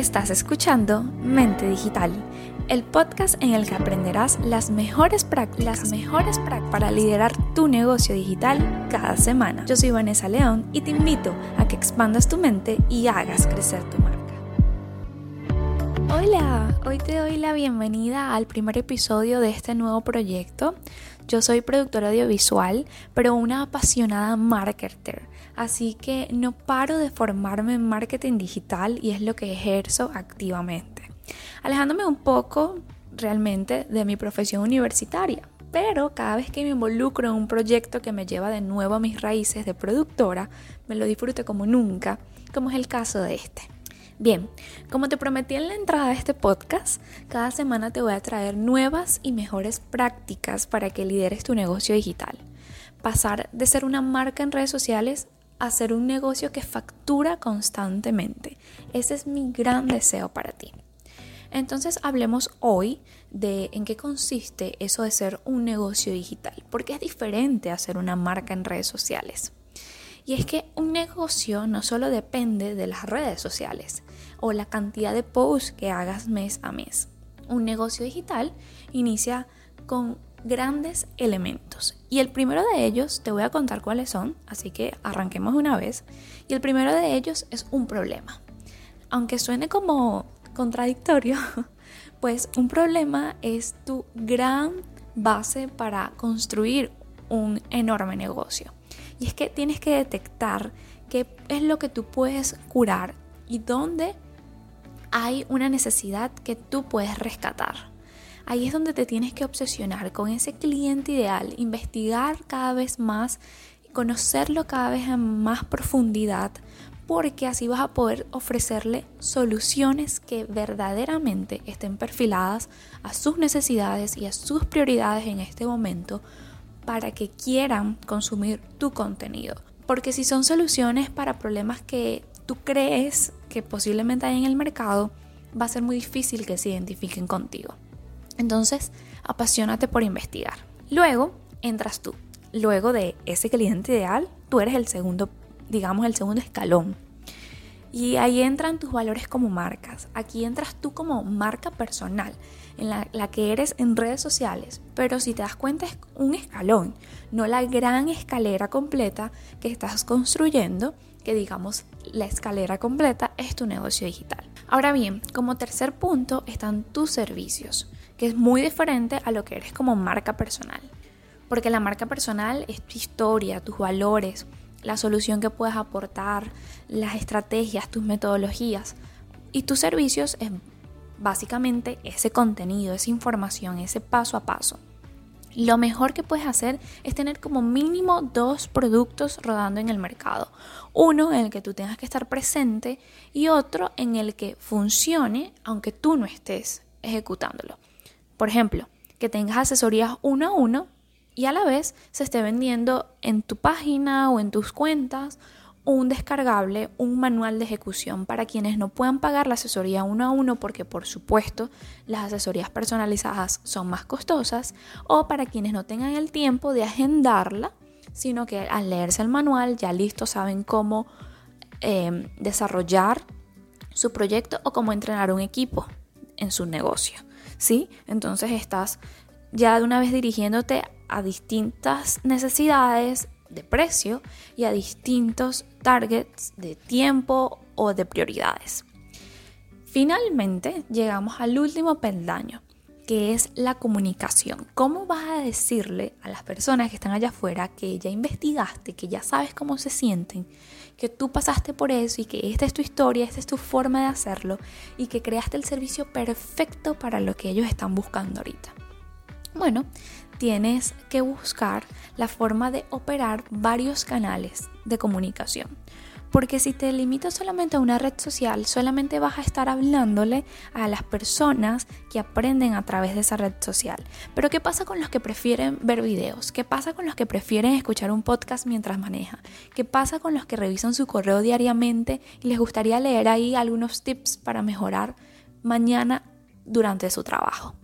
Estás escuchando Mente Digital, el podcast en el que aprenderás las mejores prácticas, para liderar tu negocio digital cada semana. Yo soy Vanessa León y te invito a que expandas tu mente y hagas crecer tu marca. Hola, hoy te doy la bienvenida al primer episodio de este nuevo proyecto. Yo soy productora audiovisual, pero una apasionada marketer, así que no paro de formarme en marketing digital y es lo que ejerzo activamente, alejándome un poco realmente de mi profesión universitaria. Pero cada vez que me involucro en un proyecto que me lleva de nuevo a mis raíces de productora, me lo disfruto como nunca, como es el caso de este. Bien, como te prometí en la entrada de este podcast, cada semana te voy a traer nuevas y mejores prácticas para que lideres tu negocio digital. Pasar de ser una marca en redes sociales a ser un negocio que factura constantemente. Ese es mi gran deseo para ti. Entonces hablemos hoy de en qué consiste eso de ser un negocio digital, porque es diferente a ser una marca en redes sociales. Y es que un negocio no solo depende de las redes sociales o la cantidad de posts que hagas mes a mes. Un negocio digital inicia con grandes elementos. Y el primero de ellos te voy a contar cuáles son, así que arranquemos una vez. Y el primero de ellos es un problema. Aunque suene como contradictorio, pues un problema es tu gran base para construir un enorme negocio. Y es que tienes que detectar qué es lo que tú puedes curar y dónde hay una necesidad que tú puedes rescatar. Ahí es donde te tienes que obsesionar con ese cliente ideal, investigar cada vez más, conocerlo cada vez en más profundidad, porque así vas a poder ofrecerle soluciones que verdaderamente estén perfiladas a sus necesidades y a sus prioridades en este momento para que quieran consumir tu contenido. Porque si son soluciones para problemas que tú crees que posiblemente hay en el mercado, va a ser muy difícil que se identifiquen contigo. Entonces, apasionate por investigar. Luego entras tú. Luego de ese cliente ideal, tú eres el segundo, digamos, el segundo escalón. Y ahí entran tus valores como marcas. Aquí entras tú como marca personal en la, que eres en redes sociales, pero si te das cuenta es un escalón, no la gran escalera completa que estás construyendo, que digamos la escalera completa es tu negocio digital. Ahora bien, como tercer punto están tus servicios, que es muy diferente a lo que eres como marca personal, porque la marca personal es tu historia, tus valores, la solución que puedes aportar, las estrategias, tus metodologías. Y tus servicios es básicamente ese contenido, esa información, ese paso a paso. Lo mejor que puedes hacer es tener como mínimo dos productos rodando en el mercado. Uno en el que tú tengas que estar presente y otro en el que funcione aunque tú no estés ejecutándolo. Por ejemplo, que tengas asesorías uno a uno y a la vez se esté vendiendo en tu página o en tus cuentas un descargable, un manual de ejecución para quienes no puedan pagar la asesoría uno a uno porque por supuesto las asesorías personalizadas son más costosas o para quienes no tengan el tiempo de agendarla, sino que al leerse el manual ya listo saben cómo em, desarrollar su proyecto o cómo entrenar un equipo en su negocio. ¿sí? Entonces estás ya de una vez dirigiéndote a distintas necesidades de precio y a distintos targets de tiempo o de prioridades. Finalmente llegamos al último peldaño, que es la comunicación. ¿Cómo vas a decirle a las personas que están allá afuera que ya investigaste, que ya sabes cómo se sienten, que tú pasaste por eso y que esta es tu historia, esta es tu forma de hacerlo y que creaste el servicio perfecto para lo que ellos están buscando ahorita? Bueno, tienes que buscar la forma de operar varios canales de comunicación. Porque si te limitas solamente a una red social, solamente vas a estar hablándole a las personas que aprenden a través de esa red social. Pero ¿qué pasa con los que prefieren ver videos? ¿Qué pasa con los que prefieren escuchar un podcast mientras maneja? ¿Qué pasa con los que revisan su correo diariamente y les gustaría leer ahí algunos tips para mejorar mañana durante su trabajo?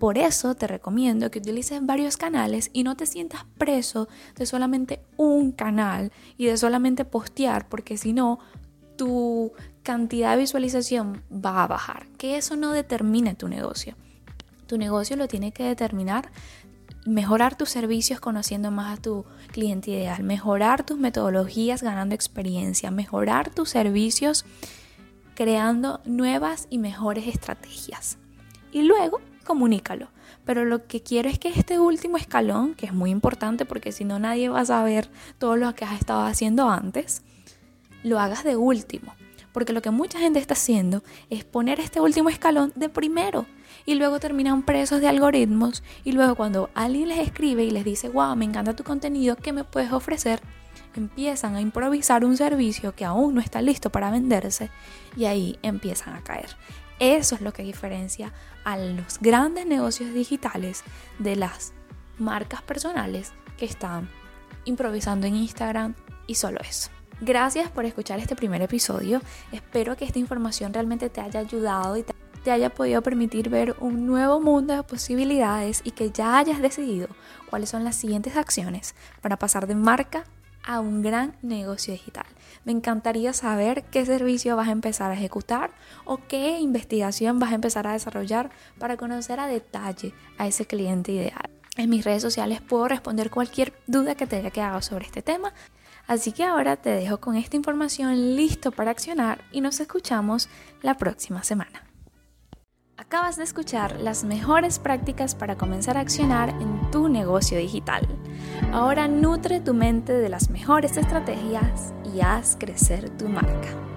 Por eso te recomiendo que utilices varios canales y no te sientas preso de solamente un canal y de solamente postear, porque si no, tu cantidad de visualización va a bajar. Que eso no determine tu negocio. Tu negocio lo tiene que determinar mejorar tus servicios conociendo más a tu cliente ideal, mejorar tus metodologías ganando experiencia, mejorar tus servicios creando nuevas y mejores estrategias. Y luego comunícalo. Pero lo que quiero es que este último escalón, que es muy importante porque si no nadie va a saber todo lo que has estado haciendo antes, lo hagas de último. Porque lo que mucha gente está haciendo es poner este último escalón de primero y luego terminan presos de algoritmos y luego cuando alguien les escribe y les dice, wow, me encanta tu contenido, ¿qué me puedes ofrecer? Empiezan a improvisar un servicio que aún no está listo para venderse y ahí empiezan a caer. Eso es lo que diferencia a los grandes negocios digitales de las marcas personales que están improvisando en Instagram y solo eso. Gracias por escuchar este primer episodio. Espero que esta información realmente te haya ayudado y te haya podido permitir ver un nuevo mundo de posibilidades y que ya hayas decidido cuáles son las siguientes acciones para pasar de marca a un gran negocio digital. Me encantaría saber qué servicio vas a empezar a ejecutar o qué investigación vas a empezar a desarrollar para conocer a detalle a ese cliente ideal. En mis redes sociales puedo responder cualquier duda que te haya quedado sobre este tema. Así que ahora te dejo con esta información listo para accionar y nos escuchamos la próxima semana. Acabas de escuchar las mejores prácticas para comenzar a accionar en tu negocio digital. Ahora nutre tu mente de las mejores estrategias y haz crecer tu marca.